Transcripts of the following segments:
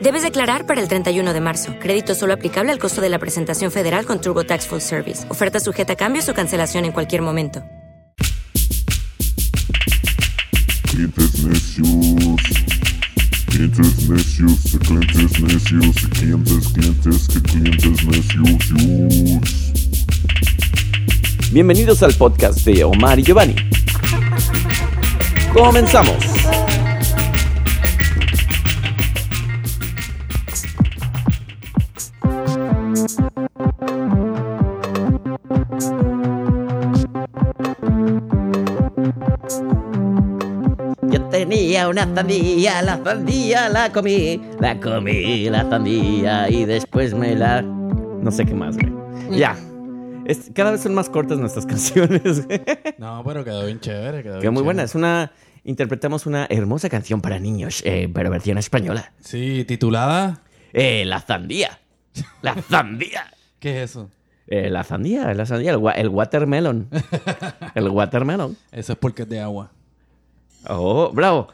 Debes declarar para el 31 de marzo. Crédito solo aplicable al costo de la presentación federal con TurboTax Full Service. Oferta sujeta a cambios o cancelación en cualquier momento. Clientes necios. Clientes necios, clientes necios, clientes, clientes, que clientes necios. Bienvenidos al podcast de Omar y Giovanni. Comenzamos. Tenía una sandía, la sandía la comí, la comí, la sandía y después me la... No sé qué más, güey. Ya. Es- cada vez son más cortas nuestras canciones. güey. No, pero quedó bien chévere. Quedó Quedó bien muy buena. Es una... Interpretamos una hermosa canción para niños, eh, pero versión española. Sí, titulada. Eh, la sandía. La sandía. ¿Qué es eso? Eh, la sandía, la sandía, el, el watermelon. El watermelon. Eso es porque es de agua. Oh, bravo.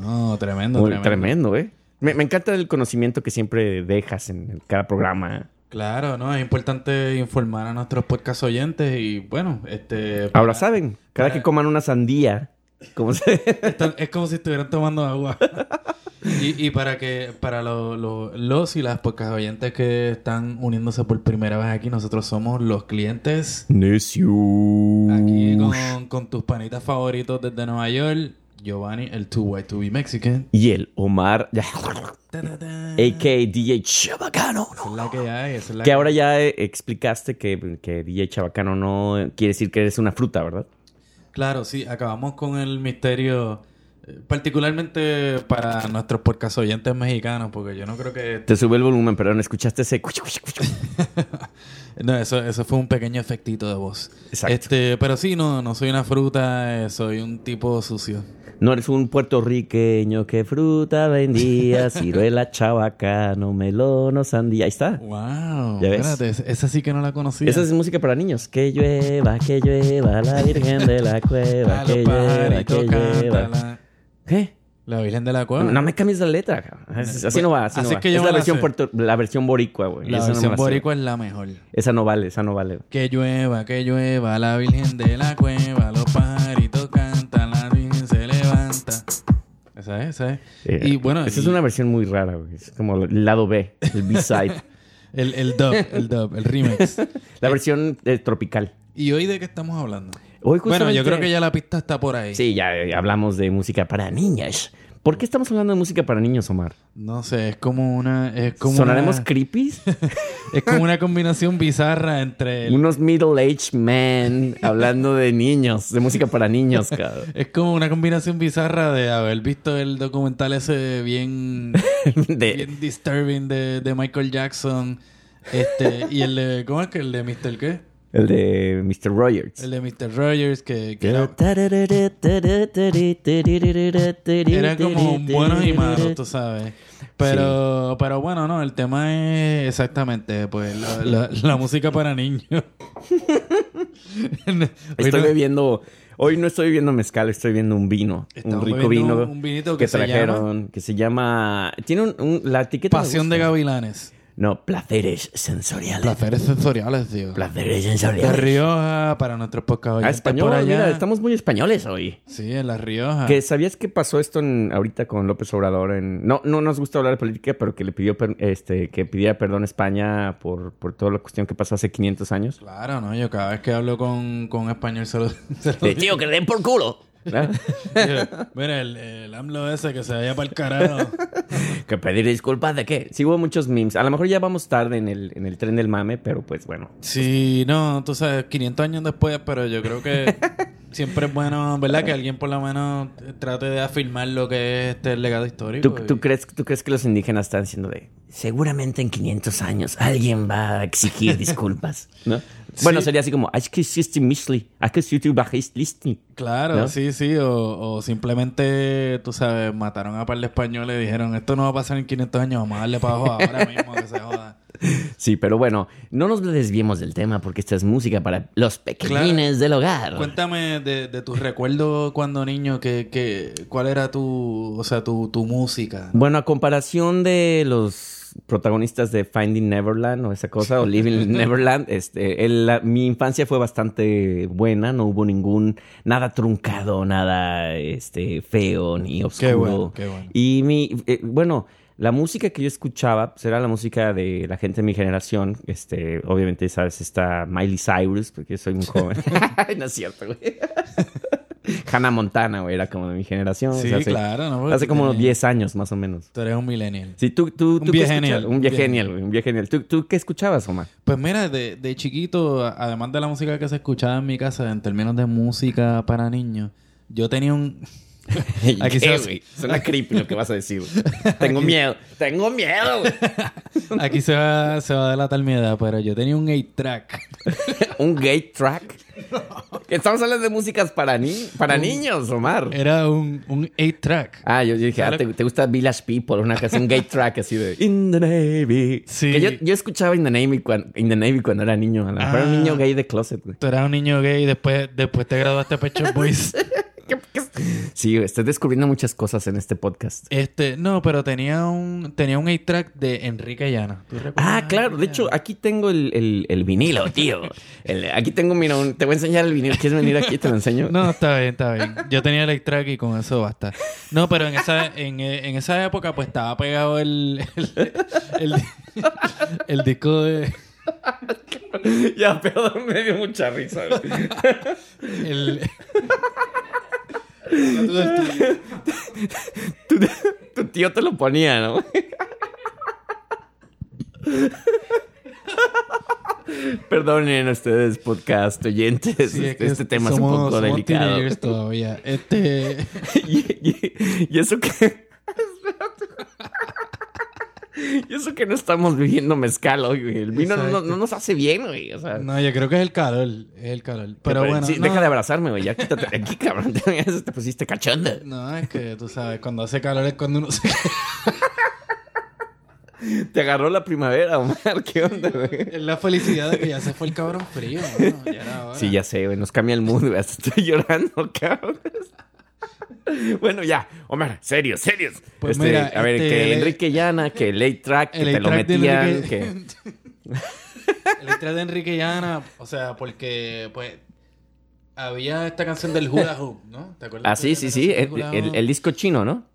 No, tremendo, Muy tremendo. tremendo, ¿eh? Me, me encanta el conocimiento que siempre dejas en cada programa. Claro, no, es importante informar a nuestros podcast oyentes y bueno, este... Ahora saben, cada para- que coman una sandía, como se... Están- es como si estuvieran tomando agua. y, y para que para lo- lo- los y las podcast oyentes que están uniéndose por primera vez aquí, nosotros somos los clientes Necio. aquí con, con tus panitas favoritos desde Nueva York. Giovanni, el 2Y2B Mexican. Y el Omar, a.k.a. DJ Chabacano. Esa es la que hay, esa es la Que ahora ya eh, explicaste que, que DJ Chabacano no quiere decir que eres una fruta, ¿verdad? Claro, sí, acabamos con el misterio, particularmente para nuestros podcast oyentes mexicanos, porque yo no creo que... Te sube el volumen, perdón, escuchaste ese... No, eso, eso fue un pequeño efectito de voz. Exacto. Este, pero sí, no, no soy una fruta, eh, soy un tipo sucio. No eres un puertorriqueño que fruta vendía, ciruela, chabacano, melón o sandía. Ahí está. Wow, ¿Ya ves? espérate, esa- sí que no la conocía. Esa es música para niños. Que llueva, que llueva, la Virgen de la Cueva, que llueva, que llueva. ¿Qué? la Virgen de la Cueva. No me cambies la letra. cabrón. Así así no va, así no Así va. que yo es la la versión, puerto- la versión boricua, güey. La Esa no versión sé. boricua es la mejor. Esa no vale, esa no vale. Que llueva, que llueva, la Virgen de la Cueva, los pajaritos cantan, la Virgen se levanta. Esa es, esa es. Eh, y bueno, Esa y es una versión muy rara, güey. Es como el lado B, el B-side. el, el dub, el dub, el remix. la versión eh, tropical. ¿Y hoy de qué estamos hablando? Hoy Bueno, yo creo que ya la pista está por ahí. Sí, ya hablamos de música para niñas. ¿Por qué estamos hablando de música para niños, Omar? No sé, es como una... Es como ¿Sonaremos una, creepy? Es como una combinación bizarra entre... el- Unos middle-aged men hablando de niños, de música para niños, cabrón. Es como una combinación bizarra de haber visto el documental ese bien, De- bien disturbing de, de Michael Jackson. Este, y el de, ¿cómo es que el de Mr. qué? El de Mr. Rogers. El de Mr. Rogers, que, que era, era como buenos y malos, tú sabes. Pero, pero bueno, no, el tema es exactamente, pues, la, la- la música para niños. Estoy no- bebiendo... Hoy no estoy bebiendo mezcal, estoy bebiendo un vino. Estamos un rico vino un- un vinito que, que se trajeron. Que se llama... Tiene un, un- la etiqueta... Pasión de Gavilanes. No, placeres sensoriales. Placeres sensoriales, tío. placeres sensoriales. Rioja, para nuestros podcast Ah, español, mira, estamos muy españoles hoy. Sí, en La Rioja. Que sabías que pasó esto en- ahorita con López Obrador en no no nos gusta hablar de política, pero que le pidió este que pidiera perdón a España por, por toda la cuestión que pasó hace 500 años. Claro, ¿no? Yo cada vez que hablo con, con español se lo, se lo tío, que le den por culo. ¿no? Mira, el, el AMLO ese que se vaya para el carajo. que pedir disculpas de qué. Sí hubo muchos memes. A lo mejor ya vamos tarde en el, en el tren del mame, pero pues bueno. Sí, no, tú sabes, 500 años después, pero yo creo que siempre es bueno, ¿verdad? Que alguien por lo menos trate de afirmar lo que es este legado histórico. ¿Tú, y- tú crees, ¿Tú crees que los indígenas están diciendo de seguramente en 500 años alguien va a exigir disculpas? ¿No? Bueno, sería así como, "Ay, que hiciste misli, ay, que si tú bajiste listi". Claro, ¿No? sí, sí, o, o simplemente, tú sabes, mataron a par de españoles y dijeron, esto no va a pasar en 500 años, vamos a darle para abajo ahora mismo que se joda. Sí, pero bueno, no nos desviemos del tema porque esta es música para los pequeñines del hogar. Cuéntame de, de tus recuerdos cuando niño, que, que, ¿cuál era tu, o sea, tu, tu música? Bueno, a comparación de los protagonistas de Finding Neverland o esa cosa, o Living in Neverland, este, el- la- mi infancia fue bastante buena, no hubo ningún, nada truncado, nada este, feo ni oscuro. Qué bueno, qué bueno. Y mi, eh, bueno, la música que yo escuchaba pues, era la música de la gente de mi generación. Este, obviamente, sabes, está Miley Cyrus, porque soy muy joven. no es cierto, güey. Hannah Montana, güey, era como de mi generación. Sí, o sea, hace- claro, ¿no? Porque Hace como tiene- 10 años, más o menos. Tú eres un millennial. Sí, tú, tú, Un viegenial? Un viegenial, güey, un viegenial. ¿Tú, ¿Tú qué escuchabas, Omar? Pues mira, de, de chiquito, además de la música que se escuchaba en mi casa, en términos de música para niños, yo tenía un... Aquí ¿Qué, se- güey? Suena creepy lo que vas a decir. güey. Tengo miedo. Tengo miedo, güey. Aquí se va, se va a delatar mi edad, pero yo tenía un 8-track. ¿Un gay track? Estamos hablando de músicas para, ni para niños, Omar. Era un, un 8-track. Ah, yo, yo dije, ah, te, te gusta Village People, una canción, un gay track así de In the Navy. Sí. Que yo, yo escuchaba In the Navy cuando, In the Navy cuando era niño. A mejor era un Ah. niño gay de closet, güey. Tú eras un niño gay y después, después te graduaste Pecho Boys. Sí, estoy descubriendo muchas cosas en este podcast. Este, no, pero tenía un, tenía un 8-track de Enrique Llana. ¿Tú recuerdas Ah, claro. De hecho, aquí tengo el, el, el vinilo, tío. El- aquí tengo, mira, un- te voy a enseñar el vinilo. ¿Quieres venir aquí? Te lo enseño. No, está bien, está bien. Yo tenía el 8-track y con eso basta. No, pero en esa, en, en esa época pues estaba pegado el, el, disco de... ya, perdón, me dio mucha risa. El, Habla tú del tuyo. Tu, tu tío te lo ponía, ¿no? Perdonen ustedes, podcast oyentes. Sí, este, este tema es un poco delicado. todavía. Este... y, y- y eso que. y eso que no estamos viviendo mezcal hoy, güey. El vino no, no nos hace bien, güey. O sea. No, yo creo que es el calor. Es el calor. Pero bueno. sí, no, deja de abrazarme, güey. Ya quítate de aquí, cabrón. Te, te pusiste cachonda. No, es que tú sabes, cuando hace calor es cuando uno se... Te agarró la primavera, Omar. ¿Qué onda, güey? Es la felicidad de que ya se fue el cabrón frío. mano. Ya era hora. Sí, ya sé, güey. Nos cambia el mood, güey. Hasta estoy llorando, cabrón. Bueno, ya, Omar, serios, serios. Pues Este, mira, a ver, este, que el- Enrique Llana, que el late track, que El te lo track metían, Enrique- que... El extra de Enrique Llana, o sea, porque pues había esta canción del Hula Hoop, ¿no? ¿Te acuerdas? Ah, sí, sí, sí. El, disco chino, ¿no?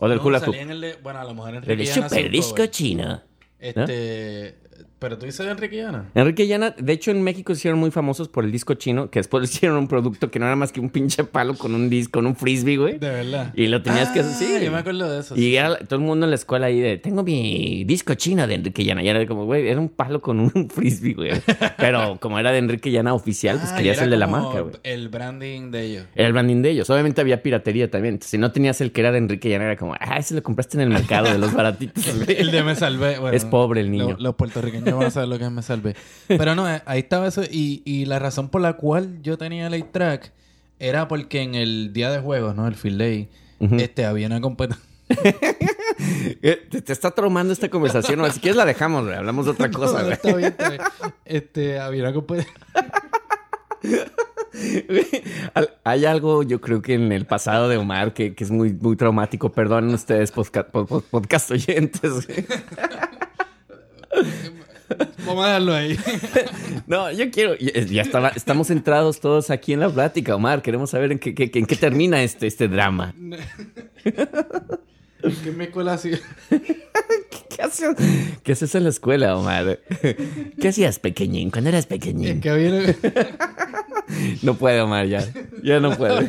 O del No, hula hoop. en el de- bueno, a lo mejor Enrique El super disco chino. Este, pero tú dices de Enrique Llana. Enrique Llana, de hecho en México se hicieron muy famosos por el disco chino, que después hicieron un producto que no era más que un pinche palo con un disco, con un frisbee, güey. De verdad. Y lo tenías que Ah, hacer, sí. Yo me acuerdo de eso. Y sí. era todo el mundo en la escuela ahí de, tengo mi disco chino de Enrique Llana. Y era como, güey, era un palo con un frisbee, güey. Pero como era de Enrique Llana oficial, pues Ah, querías el de la marca, güey. El branding de ellos. Era el branding de ellos. Obviamente había piratería también. Si no tenías el que era de Enrique Llana, era como, ah, ese lo compraste en el mercado de los baratitos. güey". El de Me Salvé. bueno, Es pobre el niño. lo- Los, puertorriqueños van a saber lo que es Me Salvé. Pero no, eh, ahí estaba eso. Y, y la razón por la cual yo tenía el track era porque en el día de juegos, ¿no? El field day, este, había una competencia. Eh, Te, te está traumando esta conversación. O si quieres la dejamos, güey. Hablamos de otra cosa, güey. está bien, está bien. Este, había una competencia. Hay algo, yo creo que en el pasado de Omar que, que es muy, muy traumático. Perdonen ustedes, posca- po- po- podcast oyentes. Vamos a dejarlo ahí. No, yo quiero. Ya estaba- estamos centrados todos aquí en la plática, Omar. Queremos saber en qué, qué- en qué termina este, este drama. ¿Qué me escuela así? ¿Qué haces, ¿Qué haces en la escuela, Omar? ¿Qué hacías pequeñín cuando eras pequeñín? que viene... No puede, Omar, ya. Ya no puede.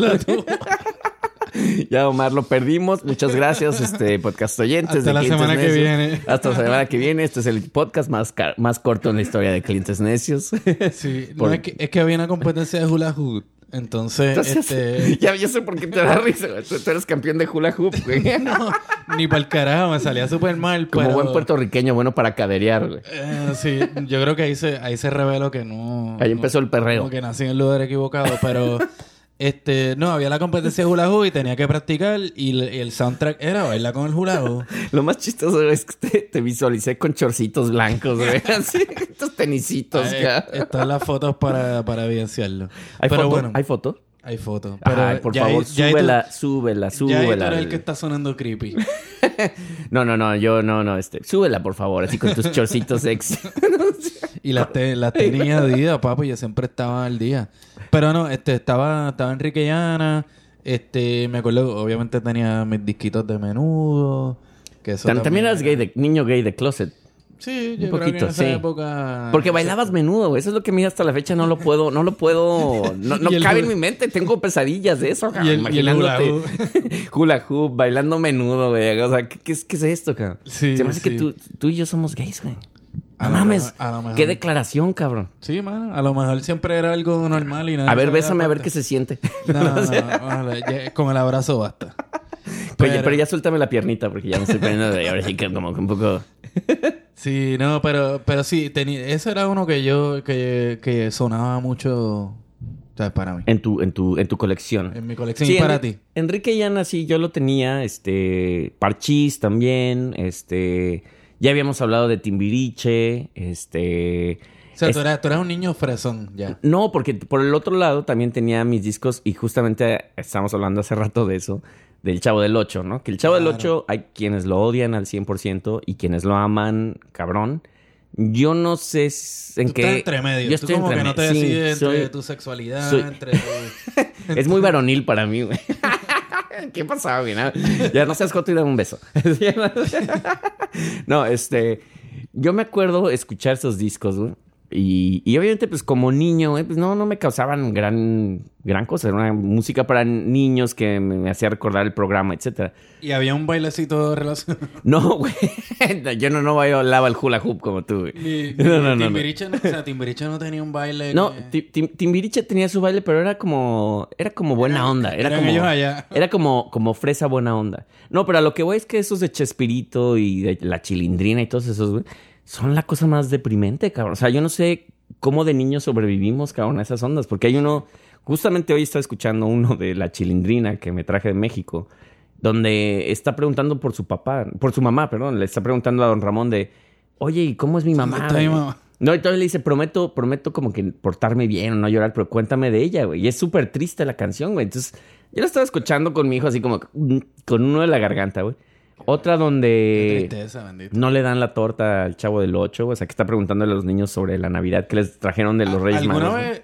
Ya, Omar, lo perdimos. Muchas gracias, este podcast oyentes. Hasta de la semana que viene. Hasta la semana que viene. Este es el podcast más, más corto en la historia de Clientes Necios. Sí, no, Por- es, que, es que había una competencia de hula hoop. Entonces, Entonces, este... ya yo sé por qué te da risa. güey. Tú, tú eres campeón de hula hoop, güey. No, ni para el carajo, me salía súper mal. Como pero- buen puertorriqueño, bueno para caderear, güey. Eh, sí, yo creo que ahí se, ahí se reveló que no... Ahí no- empezó el perreo. Como que nací en el lugar equivocado, pero... Este, no, había la competencia de hula hoop y tenía que practicar y, el- soundtrack era bailar con el hula hoop. Lo más chistoso es que te, te visualicé con chorcitos blancos, güey. Así, estos tenisitos, están las fotos para, para evidenciarlo. ¿Hay pero foto? bueno, ¿Hay foto? Hay fotos. Pero Ay, por ya ahí- favor, ya ahí tú- súbela, súbela, Ya ahí tú súbela. eres el que está sonando creepy. No, no, no, yo no, no, este, súbela, por favor, así con tus chorcitos sexy. Y las te, las tenía Adidas, papi, yo siempre estaba al día. Pero no, este, estaba, estaba Enrique Llana, este, me acuerdo, obviamente tenía mis disquitos de menudo. Que eso Tam- También eras gay de, niño gay de closet. Sí, yo Un creo que en esa sí. época... Porque bailabas menudo, güey. Eso es lo que a mí hasta la fecha no lo puedo, no lo puedo, no, no Y el cabe en mi mente. Tengo pesadillas de eso, cabrón. Y el- y el hula Imaginándote hula hoop, bailando menudo, güey. O sea, ¿qué, qué es, qué es esto, cabrón? Sí, Se me hace sí. que tú, tú y yo somos gays, güey. A No mames. mejor- a lo mejor. Qué declaración, cabrón. Sí, mano, a lo mejor siempre era algo normal y nada. A ver, bésame a ver qué se siente. No, no, no, ya- con el abrazo basta. Oye, pero ya suéltame la piernita porque ya me estoy poniendo de ahora sí que como que un poco. Sí, no, pero, pero sí, tenía, ese era uno que yo, que, que sonaba mucho. Para mí. En tu, en tu, en tu colección. En mi colección. y para ti. Enrique Llana, sí, yo lo tenía, este, Parchís también, este, ya habíamos hablado de Timbiriche, este... O sea, es- tú, eras, tú eras un niño fresón, ya. No, porque por el otro lado también tenía mis discos y justamente estábamos hablando hace rato de eso, del Chavo del Ocho, ¿no? Que el Chavo del Claro. Ocho hay quienes lo odian al 100% y quienes lo aman, cabrón. Yo no sé en Tú qué... estás entre medio. Yo tú estoy como entre que no te. Sí, decides entre soy- tu sexualidad, soy- entre. Es muy varonil para mí, güey. ¿Qué pasaba, güey? Ya no seas joto y dame un beso. no, este... Yo me acuerdo escuchar esos discos, güey. Y, y obviamente, pues como niño, güey, pues no, no me causaban gran, gran cosa. Era una música para niños que me, me hacía recordar el programa, etcétera. Y había un bailecito relacionado. No, güey. Yo no, no bailaba el hula hoop como tú, güey. Ni- No, no, no, no. Timbiriche no, o sea, Timbiriche no tenía un baile. No, que- Ti- Tim- Timbiriche tenía su baile, pero era como, era como buena onda. Era como, allá. Era como, como fresa buena onda. No, pero a lo que voy es que esos de Chespirito y de la Chilindrina y todos esos, güey, son la cosa más deprimente, cabrón. O sea, yo no sé cómo de niños sobrevivimos, cabrón, a esas ondas. Porque hay uno, justamente hoy estaba escuchando uno de la Chilindrina que me traje de México, donde está preguntando por su papá, por su mamá, perdón, le está preguntando a don Ramón de, oye, ¿y cómo es mi mamá? está mi güey?" mamá? No, y todavía le dice, prometo, prometo como que portarme bien o no llorar, pero cuéntame de ella, güey. Y es súper triste la canción, güey. Entonces, yo la estaba escuchando con mi hijo así como mm, con uno de la garganta, güey. Otra donde tristeza, no le dan la torta al chavo del 8, o sea, que está preguntándole a los niños sobre la Navidad que les trajeron de los Reyes ¿Alguna Magos.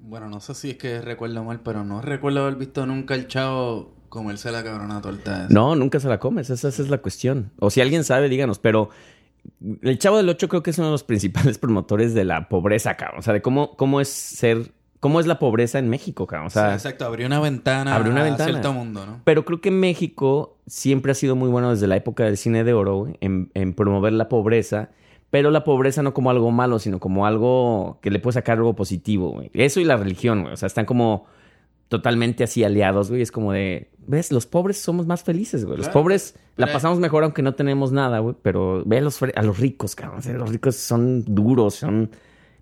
Bueno, no sé si es que recuerdo mal, pero no recuerdo haber visto nunca el chavo comerse la cabrona torta. esa. No, nunca se la comes, esa, esa es la cuestión. O si alguien sabe, díganos, pero el Chavo del 8 creo que es uno de los principales promotores de la pobreza, cabrón. O sea, de cómo, cómo es ser, cómo es la pobreza en México, cabrón. O sea, Sí, exacto, abrió una ventana abrió una a ventana. cierto mundo, ¿no? Pero creo que México siempre ha sido muy bueno desde la época del cine de oro güey, en, en promover la pobreza, pero la pobreza no como algo malo, sino como algo que le puede sacar algo positivo. güey. Eso y la religión, güey. O sea, están como totalmente así aliados, güey. Es como de, ves, los pobres somos más felices, güey. Los Claro, pobres la pasamos mejor aunque no tenemos nada, güey. Pero ve a los, a los ricos, cabrón. Los ricos son duros, son...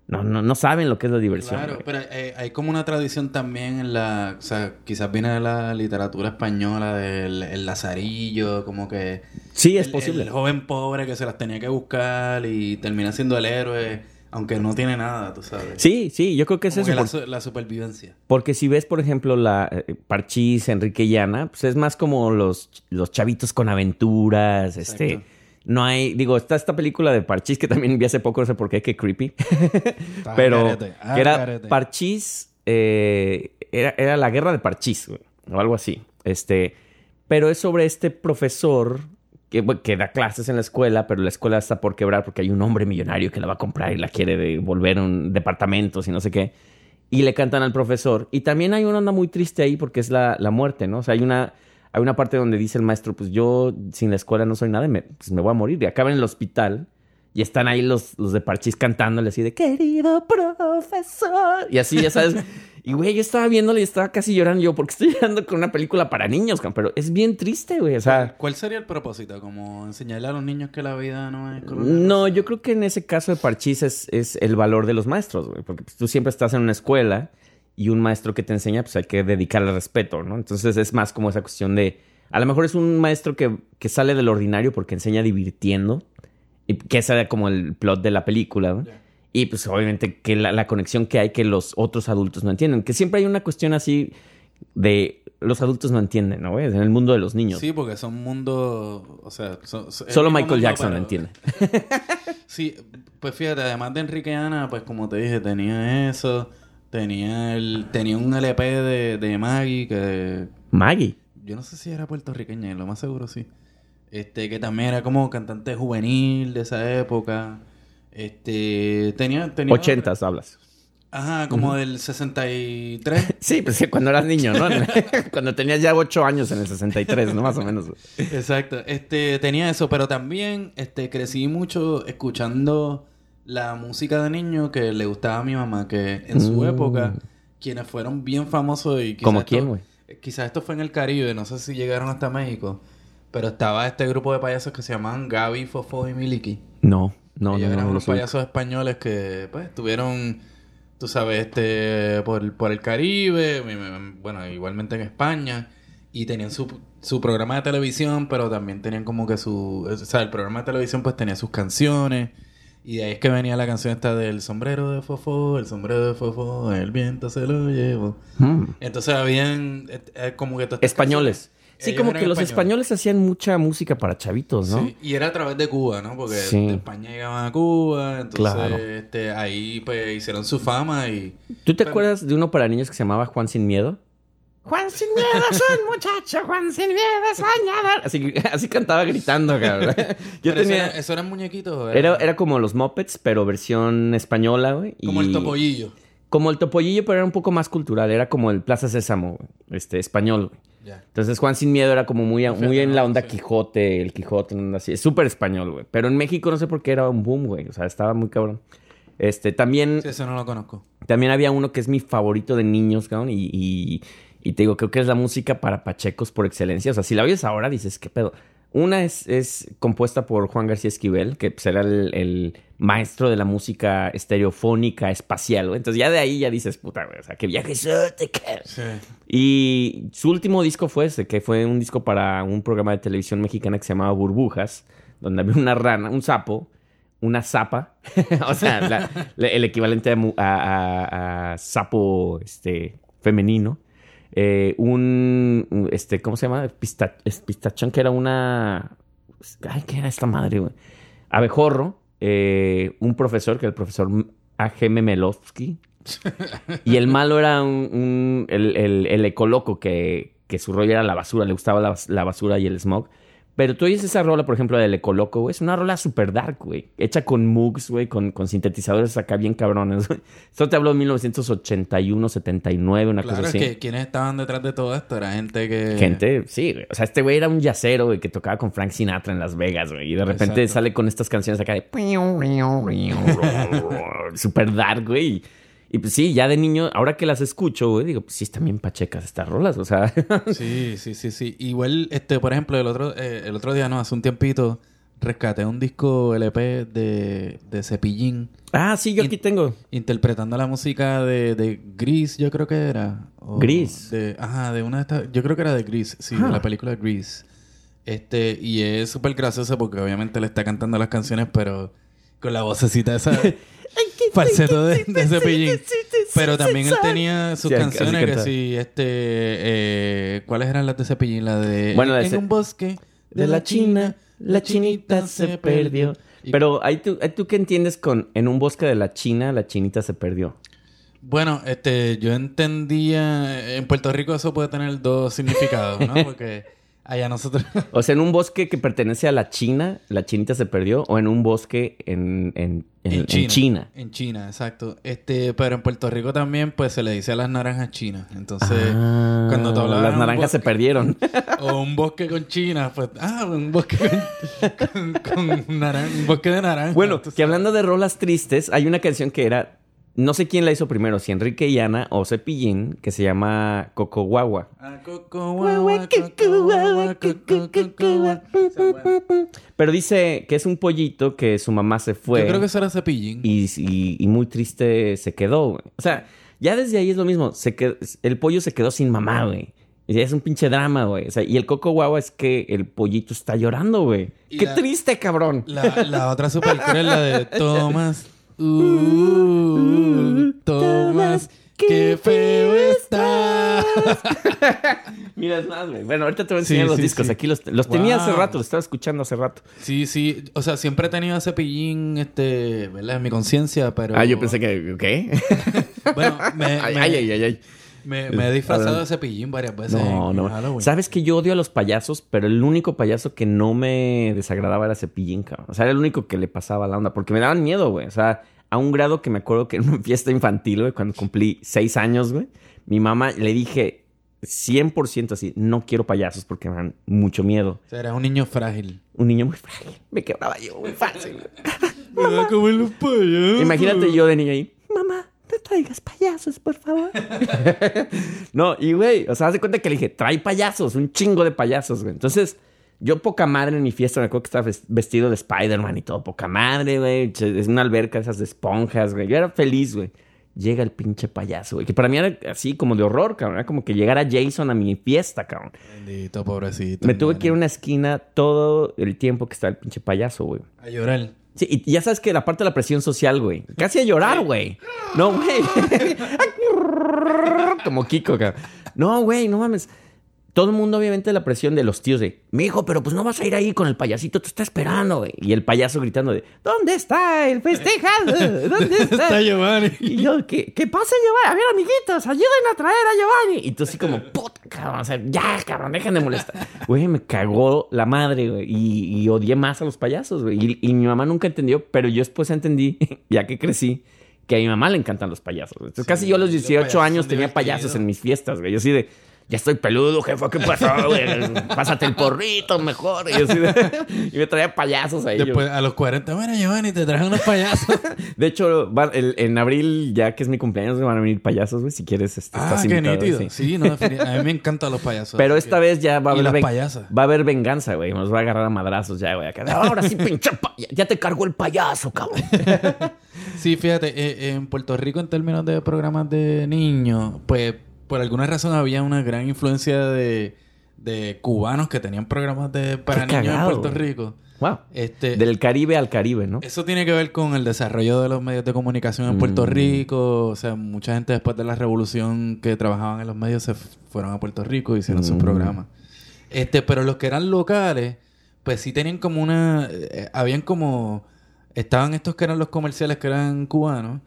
No, no, no saben lo que es la diversión. Claro, güey. pero eh, hay como una tradición también en la... O sea, quizás viene de la literatura española del el lazarillo, como que... Sí, es el- posible. El joven pobre que se las tenía que buscar y termina siendo el héroe, aunque no tiene nada, tú sabes. Sí, sí, yo creo que es Como eso. que la, supervivencia. Porque si ves, por ejemplo, la eh, Parchís, Enrique Llana, pues es más como los, los chavitos con aventuras, este. No hay, digo, está esta película de Parchís que también vi hace poco, no sé por qué, que creepy. Pero que era. Parchís, eh, era, era la guerra de Parchís, o algo así. Este, pero es sobre este profesor que, que da clases en la escuela, pero la escuela está por quebrar porque hay un hombre millonario que la va a comprar y la quiere devolver a un departamento y no sé qué. Y le cantan al profesor. Y también hay una onda muy triste ahí porque es la, la muerte, ¿no? O sea, hay una, hay una parte donde dice el maestro, pues yo sin la escuela no soy nada, y me, pues me voy a morir. Y acaba en el hospital y están ahí los, los de Parchís cantándole así de querido profesor. Y así, ya sabes. Y güey, yo estaba viéndole y estaba casi llorando yo porque estoy llorando con una película para niños, pero es bien triste, güey. O sea, ¿Cuál sería el propósito? ¿Como enseñarle a los niños que la vida no es no, yo creo que en ese caso de Parchís es, es el valor de los maestros, güey, porque pues, tú siempre estás en una escuela y un maestro que te enseña, pues hay que dedicarle respeto, ¿no? Entonces es más como esa cuestión de, a lo mejor es un maestro que, que sale del ordinario porque enseña divirtiendo, y que ese era como el plot de la película, ¿no? Y pues obviamente que la, la conexión que hay que los otros adultos no entienden, que siempre hay una cuestión así de los adultos no entienden, ¿no? güey? En el mundo de los niños. Sí, porque son mundos... O sea... son- Solo Michael mundo, Jackson lo entiende. Sí, pues fíjate, además de Enrique Ana, pues como te dije, tenía eso. Tenía el tenía un LP de, de Maggie que... Maggie. Yo no sé si era puertorriqueña, lo más seguro sí. Este, que también era como cantante juvenil de esa época. Este, tenía... tenía Ochentas hablas. Ajá, como del 63. Sí, pues cuando eras niño, ¿no? cuando tenías ya ocho años en el 63, ¿no? Más o menos. Exacto. Este, tenía eso, pero también este, crecí mucho escuchando la música de niño que le gustaba a mi mamá, que en su Mm. época, quienes fueron bien famosos y quizás ¿Como esto- quién, güey? Quizás esto fue en el Caribe, no sé si llegaron hasta México, pero estaba este grupo de payasos que se llamaban Gaby, Fofo y Miliki. No, no, Ellos no, eran no. no unos payasos españoles que, pues, tuvieron, tú sabes, este, por, por el Caribe, bueno, igualmente en España, y tenían su, su programa de televisión, pero también tenían como que su, o sea, el programa de televisión pues tenía sus canciones, y de ahí es que venía la canción esta del sombrero de Fofo, el sombrero de Fofo, el viento se lo llevó. Mm. Entonces habían eh, eh, como que... Españoles. Sí, ellos como que los españoles hacían mucha música para chavitos, ¿no? Sí, y era a través de Cuba, ¿no? Porque Sí. de España llegaban a Cuba, entonces Claro. este, ahí pues hicieron su fama y... ¿Tú te Pero- acuerdas de uno para niños que se llamaba Juan Sin Miedo? Juan Sin Miedo es un muchacho, Juan Sin Miedo es soñador. Así, así cantaba gritando, cabrón. Yo Pero tenía... eso, era- eso eran muñequitos. ¿o Era, era como los Muppets, pero versión española, güey. como y- el topollillo. Como el topollillo, pero era un poco más cultural. Era como el Plaza Sésamo, güey, este, español, güey. Ya. Entonces Juan Sin Miedo era como muy, muy en la onda sí. Quijote, el Quijote, así. Es súper español, güey. Pero en México no sé por qué era un boom, güey. O sea, estaba muy cabrón. Este, también, Sí, eso no lo conozco. también había uno que es mi favorito de niños, cabrón. Y, y, y te digo, creo que es la música para pachecos por excelencia. O sea, si la oyes ahora, dices, ¿qué pedo? Una es, es compuesta por Juan García Esquivel, que era el, el maestro de la música estereofónica espacial. Entonces ya de ahí ya dices, puta, güey. O sea, qué que... Sí. Y su último disco fue ese, que fue un disco para un programa de televisión mexicana que se llamaba Burbujas, donde había una rana, un sapo, una zapa, o sea, la- la- el equivalente a, mu- a- a- a sapo este, femenino. Eh, un, este, ¿cómo se llama? Pista- pistachón, que era una... Ay, ¿qué era esta madre, güey? Abejorro, eh, un profesor, que era el profesor A.G. Memelowski, y el malo era un, el, el, el ecoloco que, que su rollo era la basura, le gustaba la basura y el smog. Pero tú oyes esa rola, por ejemplo, del ecoloco, güey. Es una rola super dark, güey. Hecha con Moogs, güey, con, con sintetizadores acá bien cabrones, güey. Esto te hablo de 1981, 79, una Claro, cosa es así. que quienes estaban detrás de todo esto era gente que... Gente, sí, güey. O sea, este güey era un yacero, güey, que tocaba con Frank Sinatra en Las Vegas, güey. Y de repente Exacto. sale con estas canciones acá de... Super dark, güey. Y pues sí, ya de niño, ahora que las escucho, güey, digo, pues sí están bien pachecas estas rolas, o sea... Sí, sí, sí, sí. Igual, este, por ejemplo, el otro, eh, el otro día, no, hace un tiempito, rescaté un disco LP de, de Cepillín, ah, sí, yo aquí tengo. interpretando la música de, de Gris, yo creo que era. o Gris. De, ajá, de una de estas, yo creo que era de Gris, sí, Ah. de la película Gris. Este, y es súper gracioso porque obviamente le está cantando las canciones, pero con la vocecita esa falseto de, de Cepillín. Pero también él tenía sus Sí, así canciones que sí, este, eh, ¿cuáles eran las de Cepillín? La de Bueno, la de En Ce- un bosque de, la China, China, la chinita se perdió. Y- Pero ahí tú, ahí tú qué entiendes con en un bosque de la China, la chinita se perdió. Bueno, este, yo entendía, en Puerto Rico eso puede tener dos significados, ¿no? Porque allá nosotros... O sea, en un bosque que pertenece a la China, la chinita se perdió, o en un bosque en, en, en- en China. En China, exacto. Este, pero en Puerto Rico también, pues se le dice a las naranjas chinas. Entonces, Ah, cuando te hablaba de las naranjas se perdieron. O un bosque con China, pues, ah, un bosque con, con, con naran- un bosque de naranja. Bueno, que hablando de rolas tristes, hay una canción que era, no sé quién la hizo primero, si Enrique y Ana o Cepillín, que se llama Coco Guagua. Ah, coco, guagua, coco, guagua, coco, coco, guagua. Pero dice que es un pollito que su mamá se fue. Yo creo que eso era cepillín. y, y- y muy triste se quedó, güey. O sea, ya desde ahí es lo mismo. Se el pollo se quedó sin mamá, güey. Y es un pinche drama, güey. O sea, y el coco guagua es que el pollito está llorando, güey. ¡Qué la- triste, cabrón! La, la otra super cruel, la de Tomás. Uh, Mira, es más, güey. Bueno, ahorita te voy a enseñar Sí, los sí, discos. sí. Aquí los, los tenía hace rato, los estaba escuchando hace rato. Sí, sí. O sea, siempre he tenido a cepillín, este, ¿verdad? En mi conciencia, pero... Ah, yo pensé que, ¿qué? Bueno, me, ay, me- ay, ay, ay, ay. me- me he disfrazado de cepillín varias veces No, no. Halloween. Sabes que yo odio a los payasos, pero el único payaso que no me desagradaba era Cepillín, cabrón. O sea, era el único que le pasaba la onda, porque me daban miedo, güey. O sea, a un grado que me acuerdo que en una fiesta infantil, güey, cuando cumplí seis años, güey, mi mamá le dije 100% así, no quiero payasos porque me dan mucho miedo. O sea, era un niño frágil. Un niño muy frágil, me quebraba yo muy fácil. Me da como los payasos. Imagínate yo de niño ahí, mamá, no traigas payasos, por favor. no, y güey, o sea, haz de cuenta que le dije, trae payasos, un chingo de payasos, güey. Entonces, yo poca madre en mi fiesta, me acuerdo que estaba ves- vestido de Spider-Man y todo, poca madre, güey. Es una alberca de esas de esponjas, güey. Yo era feliz, güey. Llega el pinche payaso, güey. Que para mí era así como de horror, cabrón. Era como que llegara Jason a mi fiesta, cabrón. Bendito, pobrecito. Me tuve que ir a una esquina todo el tiempo que estaba el pinche payaso, güey. A llorar. Sí, y ya sabes que la parte de la presión social, güey. Casi a llorar, güey. No, güey. Como Kiko, cabrón. No, güey, no mames. Todo el mundo, obviamente, la presión de los tíos de, mi hijo, pero pues no vas a ir ahí con el payasito, te está esperando, güey. Y el payaso gritando de, ¿dónde está el festejado? ¿Dónde está? Está Giovanni. Y yo, ¿qué, qué pasa, Giovanni? A ver, amiguitos, ayuden a traer a Giovanni. Y tú así como, puta, cabrón, o sea, ya, cabrón, dejen de molestar. Güey, me cagó la madre, güey. Y, y odié más a los payasos, güey. Y, y mi mamá nunca entendió, pero yo después entendí, ya que crecí, que a mi mamá le encantan los payasos. Entonces, Sí, casi yo a los los 18 payasos años tenía payasos en mis fiestas, güey. Yo así de... Ya estoy peludo, jefa, ¿qué pasó, güey? Pásate el porrito mejor. Y, así de- y me traía payasos ahí. yo- Después, a los 40, bueno, Giovanni, te traje unos payasos. de hecho, el- en abril, ya que es mi cumpleaños, van a venir payasos, güey. Si quieres, este, ah, estás qué invitado, sí. Sí, no, a mí me encantan los payasos. Pero esta que- vez ya va a haber. Va a haber venganza, güey. Nos va a agarrar a madrazos ya, güey. Ahora sí, pinche Ya te cargó el payaso, cabrón. Sí, fíjate, eh, en Puerto Rico en términos de programas de niños, pues por alguna razón había una gran influencia de, de cubanos que tenían programas de para Qué niños en Puerto. Rico. Wow. Este, Del Caribe al Caribe, ¿no? Eso tiene que ver con el desarrollo de los medios de comunicación en Puerto Mm. Rico. O sea, mucha gente después de la revolución que trabajaban en los medios se fueron a Puerto Rico y hicieron sus Mm. programas. Este, pero los que eran locales, pues sí tenían como una... eh, habían como... Estaban estos que eran los comerciales que eran cubanos.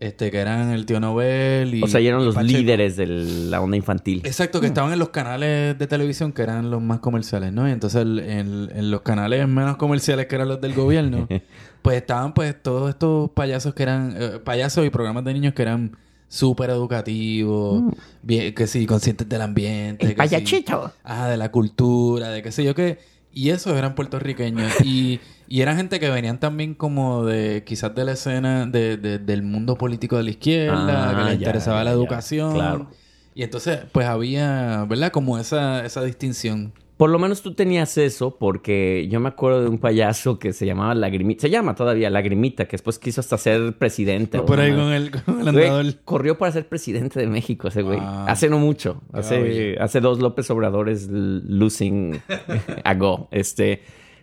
Este, que eran el tío Nobel y... o sea, eran y los Pacheco. líderes de la onda infantil. Exacto, que estaban en los canales de televisión que eran los más comerciales, ¿no? Y entonces el- en, en los canales menos comerciales que eran los del gobierno, pues estaban pues todos estos payasos que eran, eh, payasos y programas de niños que eran súper educativos, bien, que sí, conscientes del ambiente. El que sí, payachito. ah, de la cultura, de qué sé yo qué. Y esos eran puertorriqueños. y, y eran gente que venían también como de, quizás de la escena de, de- del mundo político de la izquierda, Ah, que les ya, interesaba la ya. educación. Claro. Y entonces, pues había, ¿verdad? Como esa, esa distinción. Por lo menos tú tenías eso, porque yo me acuerdo de un payaso que se llamaba Lagrimita. Se llama todavía Lagrimita, que después quiso hasta ser presidente. o por ahí con el, con el Güey, andador. corrió para ser presidente de México ese güey. Wow. Hace no mucho. Hace, hace dos López Obradores losing a go. Este,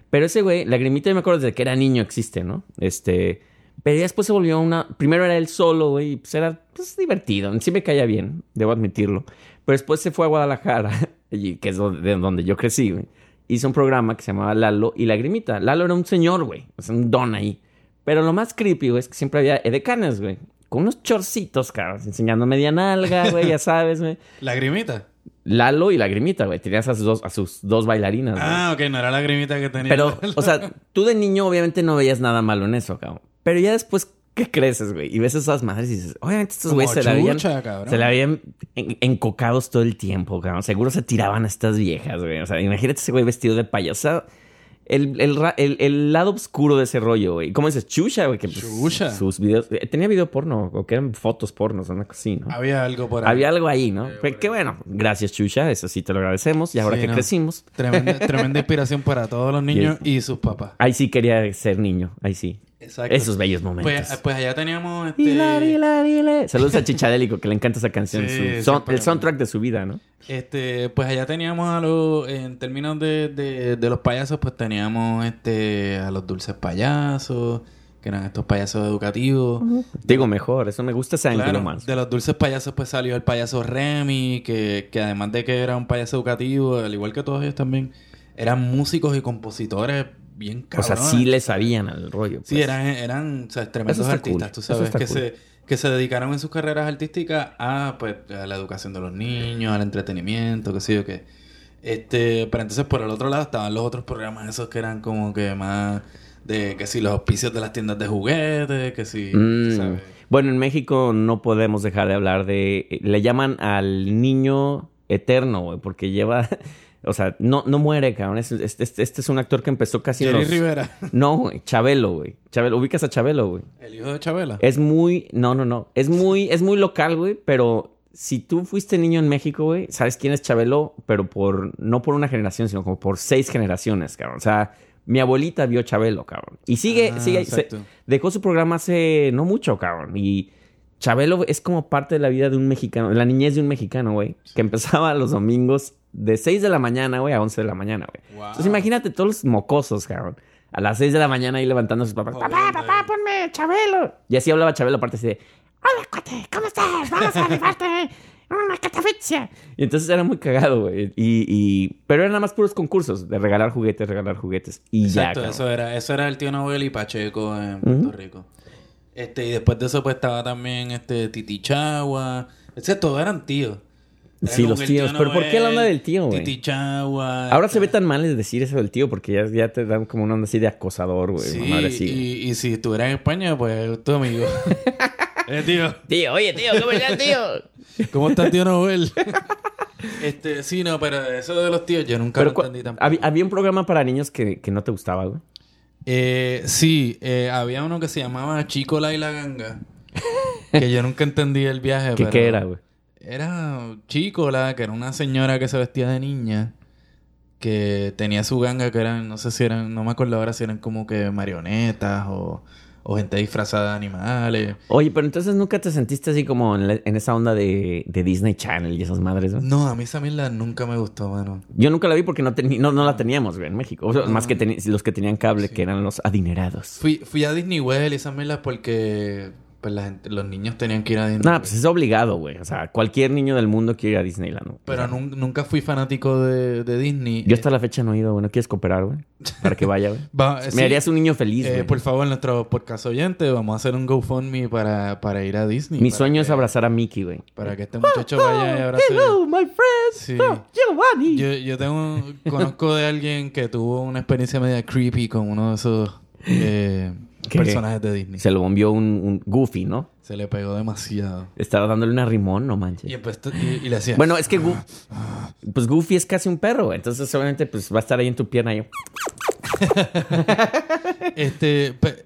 pero ese güey, Lagrimita, yo me acuerdo desde que era niño existe, ¿no? Este, pero ya después se volvió una... Primero era él solo, güey, y pues era pues, divertido. Sí me caía bien, debo admitirlo. Pero después se fue a Guadalajara, y- que es donde, de donde yo crecí, güey. hizo un programa que se llamaba Lalo y Lagrimita. Lalo era un señor, güey. O sea, un don ahí. Pero lo más creepy, güey, es que siempre había edecanes, güey. Con unos chorcitos, cabrón. Enseñando media nalga, güey, ya sabes, güey. Lagrimita. Lalo y Lagrimita, güey. Tenías a sus dos, a sus dos bailarinas, güey. Ah, ok, no era lagrimita que tenía. Pero, o sea, tú de niño obviamente no veías nada malo en eso, cabrón. Pero ya después que creces, güey, y ves esas madres y dices, obviamente estos güeyes se la habían, cabrón. se la habían en- encocados todo el tiempo, cabrón. Seguro se tiraban a estas viejas, güey. O sea, imagínate ese güey vestido de payaso. El, el, el- el lado oscuro de ese rollo, güey. ¿Cómo dices? Chucha, güey. Que pues, Chucha. Sus videos. eh, Tenía video porno, o que eran fotos pornos, una cosa así, ¿no? Había algo por ahí. Había algo ahí, ¿no? Pero qué bueno. Gracias, Chucha. Eso sí te lo agradecemos. Y ahora Sí, que ¿no? crecimos, Tremenda, tremenda inspiración para todos los niños y sus papás. ahí sí quería ser niño. Ahí sí. Exacto. Esos bellos momentos. Pues, pues allá teníamos este... Dila, dila, dila. Saludos a Chichadélico, que le encanta esa canción. Sí, su- son- siempre. el soundtrack de su vida, ¿no? Este, pues allá teníamos a los, en términos de, de, de los payasos, pues teníamos este a los dulces payasos, que eran estos payasos educativos. Digo mejor, eso me gusta ese Claro, más. de los dulces payasos pues salió el payaso Remy, que, que además de que era un payaso educativo, al igual que todos ellos también, eran músicos y compositores bien O sea, sí le sabían al rollo. Sí, pues. eran, eran o sea, tremendos artistas, cool. tú sabes, que, cool. se, que se dedicaron en sus carreras artísticas a, pues, a la educación de los niños, al entretenimiento, qué sé yo qué. Este, pero entonces por el otro lado estaban los otros programas esos que eran como que más de que si los auspicios de las tiendas de juguetes, que si, Mm. ¿sabes? Bueno, en México no podemos dejar de hablar de... Le llaman al niño eterno, güey, porque lleva... O sea, no, no muere, cabrón. Es- Este, este- este es un actor que empezó casi en Jerry los... Rivera, No, güey. Chabelo, güey. Chabelo. Ubicas a Chabelo, güey. el hijo de Chabela. Es muy... No, no, no. Es muy, es muy local, güey, pero... Si tú fuiste niño en México, güey, sabes quién es Chabelo, pero por no por una generación, sino como por seis generaciones, cabrón. O sea, mi abuelita vio Chabelo, cabrón. Y sigue, Ah, sigue, se- dejó su programa hace no mucho, cabrón. Y Chabelo es como parte de la vida de un mexicano, de la niñez de un mexicano, güey. Que empezaba los domingos de 6 de la mañana, güey, a 11 de la mañana, güey. Wow. Entonces imagínate todos los mocosos, cabrón. A las 6 de la mañana ahí levantando a sus papás. Papá, papá, ponme Chabelo. Y así hablaba Chabelo, aparte así de... Hola, cuate, ¿cómo estás? Vamos a rifarte una catafixia. Y entonces era muy cagado, güey. Y, y... Pero eran nada más puros concursos de regalar juguetes, regalar juguetes. Y Exacto, ya, eso cabrón. era, eso era el tío Noel y Pacheco en Puerto Rico. Este, y después de eso pues estaba también este Titi Chagua. Ese todos eran tíos. Sí, los tíos. Pero ¿por qué la onda del tío, güey? Titi Chagua. Ahora se ve este, tan mal el decir eso del tío porque ya, ya te dan como una onda así de acosador, güey. Sí, así. y, y si estuvieras en España, pues tu amigo. eh, tío. Tío, oye, tío, ¿cómo está el tío? ¿Cómo está el tío Noel? este, sí, no, pero eso de los tíos yo nunca Pero lo entendí tampoco. había, había un programa para niños que, que no te gustaba, güey. Eh, sí, eh, había uno que se llamaba Chicola y la Ganga. que yo nunca entendí el viaje. ¿Qué, pero qué era, güey? Era Chicola, que era una señora que se vestía de niña. Que tenía su ganga, que eran, no sé si eran, no me acuerdo ahora si eran como que marionetas o, o gente disfrazada de animales. Oye, pero entonces nunca te sentiste así como en, la- en esa onda de, de Disney Channel y esas madres, güey. No, a mí esa mierda nunca me gustó, mano. Yo nunca la vi porque no, no, no la teníamos, güey, en México. O sea, Más que teni- los que tenían cable, que eran los adinerados. Fui, fui a Disney World y esas mierdas porque pues, la gente- los niños tenían que ir a Disney Nah, pues es obligado, güey. O sea, cualquier niño del mundo quiere ir a Disneyland, ¿no? Pero nun- nunca fui fanático de, de Disney. Yo hasta la fecha no he ido, güey. ¿No quieres cooperar, güey? Para que vaya, güey. Va- Me sí. harías un niño feliz, Eh, güey. por favor, nuestro podcast oyente, vamos a hacer un GoFundMe para, para ir a Disney. Mi para sueño que- es abrazar a Mickey, güey. Para que este muchacho vaya y abrace. Hello, my friend. Sí. Oh, Giovanni. Yo, yo tengo, conozco de alguien que tuvo una experiencia media creepy con uno de esos eh. Personajes de Disney. Se, Se lo bombió un, un Goofy, ¿no? le pegó demasiado. Estaba dándole una rimón, no Y, manches. empezó, y, y le hacía. Bueno, es que Gu- pues Goofy es casi un perro. Entonces, obviamente, pues va a estar ahí en tu pierna. Y... este. pe-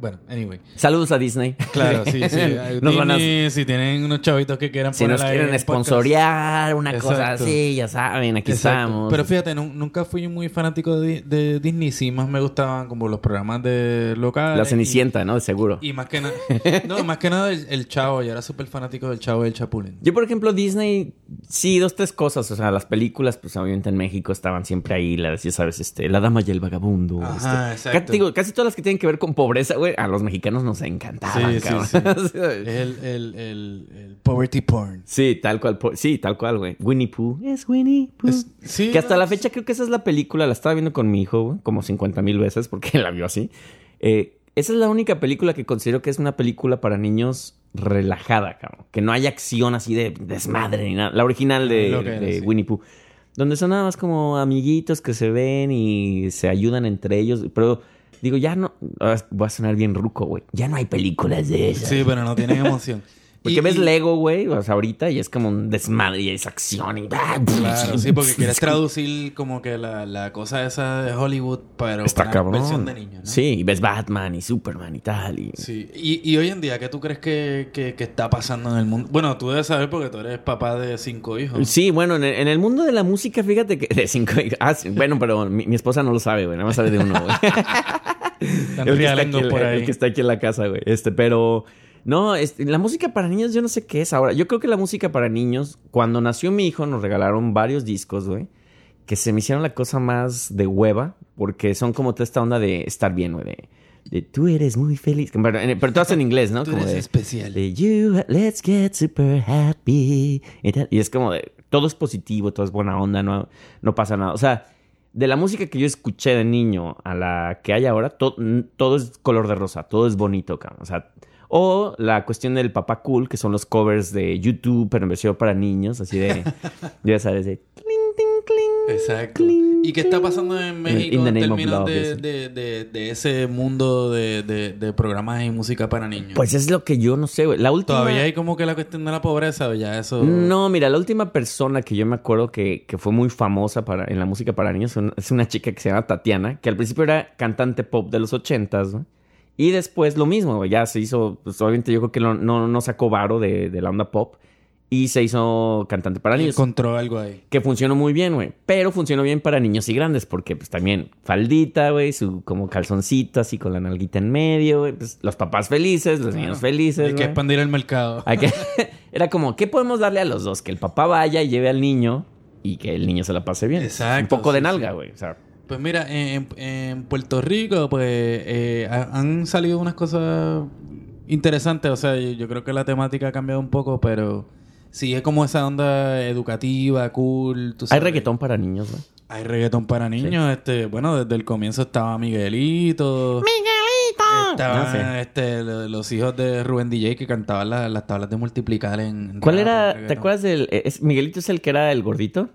bueno, anyway. Saludos a Disney. Claro, sí, sí. Nos van a- Si tienen unos chavitos que quieran Si nos quieren sponsorear una cosa así, ya saben, aquí Exacto. estamos. Pero fíjate, nu- nunca fui muy fanático de, de Disney. Sí, más me gustaban como los programas de locales. La Cenicienta, ¿no? De seguro. Y, y más que nada... no, más que nada el, el Chavo. Yo era súper fanático del Chavo y el Chapulín. Yo, por ejemplo, Disney Sí, dos, tres cosas. O sea, las películas, pues obviamente en México estaban siempre ahí, las, ya sabes, este, La Dama y el Vagabundo. Ajá, este, exacto. digo, casi todas las que tienen que ver con pobreza, güey, a los mexicanos nos encantaban, Sí, sí, cabrón. sí. El, el, el, el poverty porn. Sí, tal cual. Sí, tal cual, güey. Winnie Pooh. Es Winnie Pooh. Es- sí, que hasta no, la fecha creo que esa es la película. La estaba viendo con mi hijo, güey, como 50 mil veces porque la vio así. Eh, esa es la única película que considero que es una película para niños relajada, cabrón. Que no hay acción así de desmadre ni nada. La original de, sí. Winnie Pooh. Donde son nada más como amiguitos que se ven y se ayudan entre ellos. Pero digo, ya no... ah, Voy a sonar bien ruco, güey. Ya no hay películas de esas. Sí, pero no tienen emoción. Porque Y- ves y- Lego, güey, o sea, ahorita y es como un desmadre y es acción y... Claro, sí, porque quieres traducir como que la, la cosa esa de Hollywood, pero Está para cabrón. versión de niños, ¿no? Sí, y ves Batman y Superman y tal. Y... Sí. Y, y hoy en día, ¿qué tú crees que, que, que está pasando en el mundo? Bueno, tú debes saber porque tú eres papá de cinco hijos. Sí, bueno, en el, en el mundo de la música, fíjate que... De cinco... Ah, sí, bueno, pero mi, mi esposa no lo sabe, güey. Nada más sabe de uno, güey. El, que está aquí, rialengos por el- ahí. el que está aquí en la casa, güey. Este, pero... No, este, la música para niños yo no sé qué es ahora. Yo creo que la música para niños, cuando nació mi hijo, nos regalaron varios discos, güey. Que se me hicieron la cosa más de hueva. Porque son como toda esta onda de estar bien, güey. De, de tú eres muy feliz. Pero, pero todas en inglés, ¿no? Tú Como eres de, especial. de you, let's get super happy. Y, es como de, todo es positivo, todo es buena onda, no, no pasa nada. O sea, de la música que yo escuché de niño a la que hay ahora, to- todo es color de rosa, todo es bonito, cabrón. O sea, o la cuestión del papá cool, que son los covers de YouTube, pero en versión para niños, así de, ya sabes, de cling, ting, cling. Exacto. cling, ¿Y qué está pasando en México en términos de, de, de, de ese mundo de, programas y música para niños? Pues es lo que yo no sé, güey. La última... Todavía hay como que la cuestión de la pobreza, o ya eso... No, mira, la última persona que yo me acuerdo que, que fue muy famosa para, en la música para niños es una chica que se llama Tatiana, que al principio era cantante pop de los ochentas, ¿no? Y después lo mismo, ya se hizo, pues obviamente yo creo que no, no, no sacó varo de, de la onda pop y se hizo cantante para niños. Encontró algo ahí. Que funcionó muy bien, güey. Pero funcionó bien para niños y grandes, porque pues también faldita, güey, su como calzoncito así con la nalguita en medio, güey. Pues los papás felices, los niños felices. Hay que expandir el mercado. Que- Era como, ¿qué podemos darle a los dos? Que el papá vaya y lleve al niño y que el niño se la pase bien. Exacto, Un poco de nalga, sí. güey. O sea, Pues mira, en, en Puerto Rico, pues eh, ha- han salido unas cosas interesantes. O sea, yo, yo creo que la temática ha cambiado un poco, pero sí es como esa onda educativa, cool. tú hay sabes. reggaetón para niños, güey. Hay reggaetón para niños. Este, bueno, desde el comienzo estaba Miguelito. ¡Miguelito! Estaban Ah, sí. este, lo- los hijos de Rubén DJ que cantaban la- las tablas de multiplicar en. en ¿Cuál era? ¿Te acuerdas del. es- Miguelito es el que era el gordito?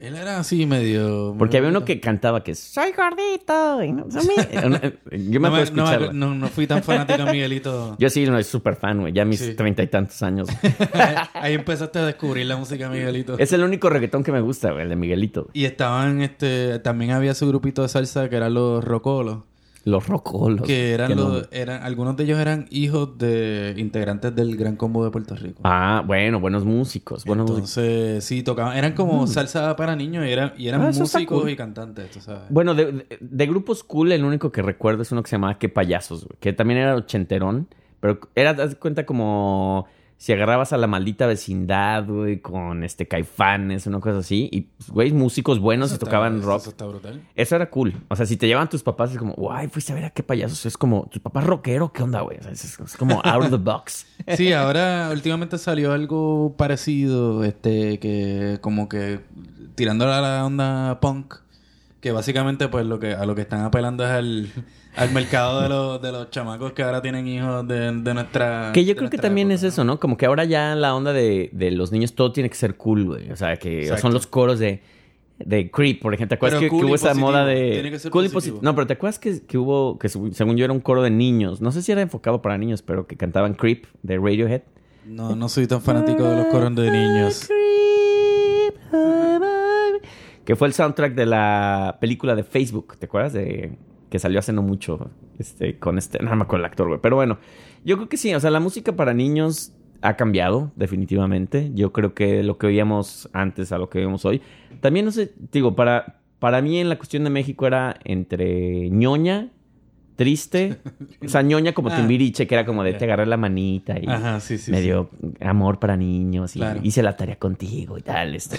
Él era así medio. Porque había uno que cantaba que soy gordito. y no- soy mi-". Una- Yo me No, acuerdo no, no, no fui tan fanático de Miguelito. Yo sí, no, es súper fan, güey. Ya mis Sí. treinta y tantos años. Ahí empezaste a descubrir la música de Miguelito. es el único reggaetón que me gusta, güey, el de Miguelito. Y estaban, este, también había su grupito de salsa que eran los rocolos. Los rocolos. Que eran los, eran, algunos de ellos eran hijos de integrantes del Gran Combo de Puerto Rico. Ah, bueno, buenos músicos. Buenos músicos. Entonces, sí, tocaban, eran como salsa para niños y eran, y eran Ah, músicos cool. y cantantes, tú sabes. Bueno, de, de- de grupos cool, el único que recuerdo es uno que se llamaba Qué Payasos, güey, que también era ochenterón, pero era, haz cuenta, como si agarrabas a la maldita vecindad, güey, con este caifanes, una cosa así, y, pues, güey, músicos buenos y tocaban rock. Eso está brutal. Eso era cool. O sea, si te llevaban tus papás, es como, guay, fuiste a ver a Qué Payasos. Es como, ¿tus papás rockero? ¿Qué onda, güey? O sea, es, es como out of the box. Sí, ahora últimamente salió algo parecido, este, que como que tirando a la onda punk, que básicamente pues lo que a lo que están apelando es al, al mercado de los, de los chamacos que ahora tienen hijos de, de nuestra... Que yo creo que también época, es eso, ¿no? Como que ahora ya la onda de, de los niños todo tiene que ser cool, güey. O sea, que Exacto. son los coros de, de Creep, por ejemplo. ¿Te acuerdas que, cool hubo esa moda de... Tiene que ser cool y positivo. posi- No, pero ¿te acuerdas que, que hubo, que según yo era un coro de niños? No sé si era enfocado para niños, pero que cantaban Creep de Radiohead. No, no soy tan fanático de los coros de niños. Que fue el soundtrack de la película de Facebook, ¿te acuerdas? De que salió hace no mucho, este, con este, no me acuerdo el actor, güey. Pero bueno, yo creo que sí, o sea, la música para niños ha cambiado, definitivamente. Yo creo que lo que oíamos antes a lo que oímos hoy. También, no sé, digo, para, para mí en la cuestión de México era entre ñoña, triste. O sea, ñoña como Ah. Timbiriche, que era como de te agarré la manita y Ajá, sí, sí. me sí. dio amor para niños y Claro. hice la tarea contigo y tal. este.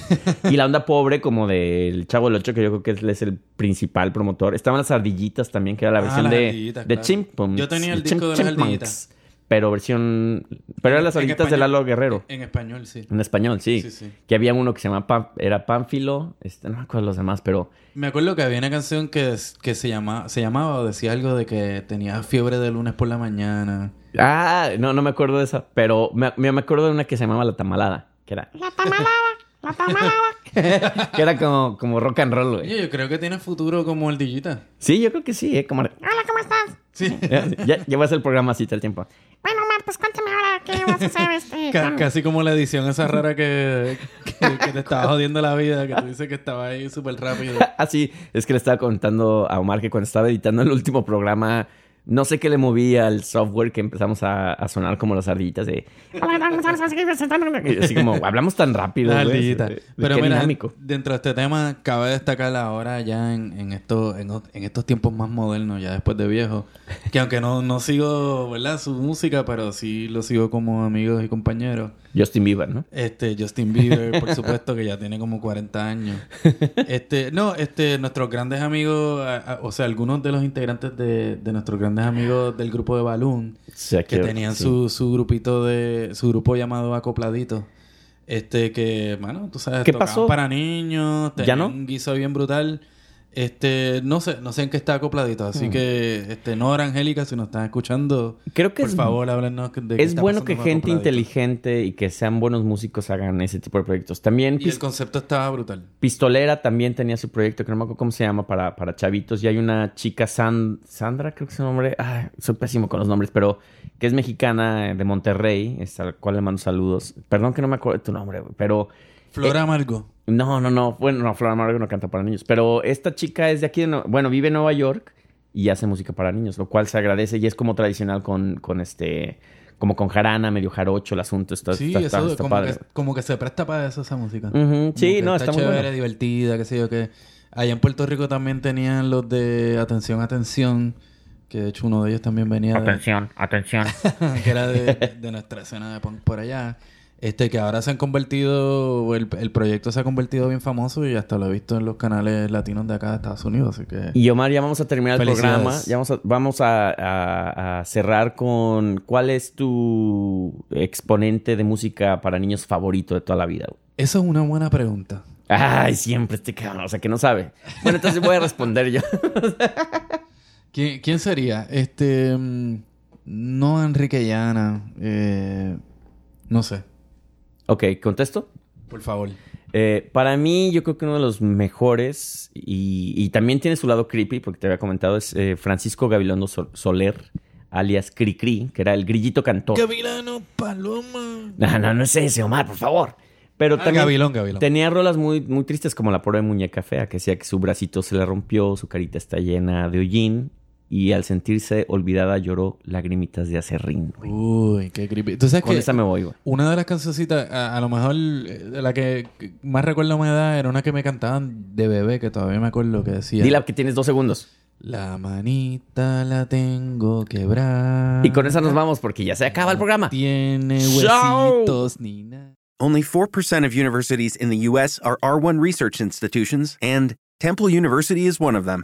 Y la onda pobre como del Chavo del Ocho, que yo creo que él es el principal promotor. Estaban las ardillitas también, que era la Ah, versión de, de claro. Yo tenía el disco de las ardillitas. Pero versión... Pero eran las En ardillitas de. Lalo Guerrero. En español, sí. En español, sí. Sí, sí. Que había uno que se llamaba... Pam- era Pánfilo. Este, no me acuerdo los demás, pero... Me acuerdo que había una canción que, que se, llama, se llamaba o decía algo de que tenía fiebre de lunes por la mañana. Ah, no, no me acuerdo de esa. Pero me, me acuerdo de una que se llamaba La Tamalada. Que era... La Tamalada, La Tamalada. que era como, como rock and roll, güey. Yo creo que tiene futuro como ardillita. Sí, yo creo que sí, ¿eh? Como... Hola, ¿cómo estás? Sí. Ya, ya, el programa así todo el tiempo. Bueno, Omar, pues cuéntame ahora qué vas a hacer este. Casi como la edición esa rara que, que, que te estaba jodiendo la vida, que tú dices que estaba ahí súper rápido. Así, es que le estaba contando a Omar que cuando estaba editando el último programa, no sé qué le movía al software que empezamos a, a sonar como las ardillitas de... Así como, hablamos tan rápido, de Pero mira, dinámico. dentro de este tema, cabe destacar ahora ya en, en, esto, en, en estos tiempos más modernos, ya después de viejo, que aunque no, no sigo, ¿verdad? Su música, pero sí lo sigo como amigos y compañeros. Justin Bieber, ¿no? Este, Justin Bieber, por supuesto, que ya tiene como 40 años. Este, no, este, nuestros grandes amigos, o sea, algunos de los integrantes de, de nuestros grandes amigos del grupo de Balloon, que tenían sí. su, su grupito de, su grupo llamado Acopladito. Este que, bueno, tú sabes, ¿Qué pasó? para niños, ¿Ya tenían no? un guiso bien brutal. Este, no sé, no sé en qué está acopladito, así Hmm. que, este, Nora Angélica, si nos están escuchando, Creo que por es, favor, háblenos de qué es está bueno que gente Acopladito. inteligente y que sean buenos músicos hagan ese tipo de proyectos. También Y el concepto estaba brutal. Pistolera también tenía su proyecto, que no me acuerdo cómo se llama, para, para chavitos. Y hay una chica, San- Sandra, creo que es su nombre. Ay, soy pésimo con los nombres, pero que es mexicana eh, de Monterrey, es a la cual le mando saludos. Perdón que no me acuerdo de tu nombre, pero... Flora Amargo. No, no, no. Bueno, no, Flor Amargo no canta para niños. Pero esta chica es de aquí, de bueno, vive en Nueva York y hace música para niños, lo cual se agradece y es como tradicional con, con este, como con jarana, medio jarocho el asunto. Está, Sí, está- está- eso está como padre. que, como que se presta para eso esa música. Sí, que no, está, muy chévere, bueno. divertida, qué sé yo qué. Allá en Puerto Rico también tenían los de Atención, Atención, que de hecho uno de ellos también venía de, Atención, atención. que era de, de nuestra escena de punk por allá. Este, que ahora se han convertido, el, el proyecto se ha convertido bien famoso y hasta lo he visto en los canales latinos de acá de Estados Unidos, así que... Y Omar, ya vamos a terminar el programa. Ya vamos a, vamos a, a- a cerrar con cuál es tu exponente de música para niños favorito de toda la vida. Eso es una buena pregunta. Ay, siempre este cabrón, o sea que no sabe. Bueno, entonces voy a responder yo. ¿Quién, quién sería? Este... mm, No Enrique Llana. eh, no sé. Ok, contesto. Por favor. Eh, para mí, yo creo que uno de los mejores, y, y también tiene su lado creepy, porque te había comentado, es eh, Francisco Gabilondo Sol- Soler, alias Cricri, que era el grillito cantor. Gavilano Paloma. No, no, no es ese, Omar, por favor. Pero Ah, también Gavilón, Gavilón. tenía rolas muy, muy tristes como la pobre muñeca fea, que decía que su bracito se le rompió, su carita está llena de hollín, y al sentirse olvidada lloró lagrimitas de acerrín. güey. Uy, qué creepy. ¿Tú sabes Con que esa me voy, güey. una de las cancioncitas, a, a lo mejor eh, de la que más recuerdo me da era una que me cantaban de bebé, que todavía me acuerdo que decía... Dile que tienes dos segundos. La manita la tengo quebrada. Y con esa nos vamos porque ya se acaba el programa. Tiene huesitos ni nada. Only 4% of universities in the U.S. are R1 research institutions, and Temple University is one of them.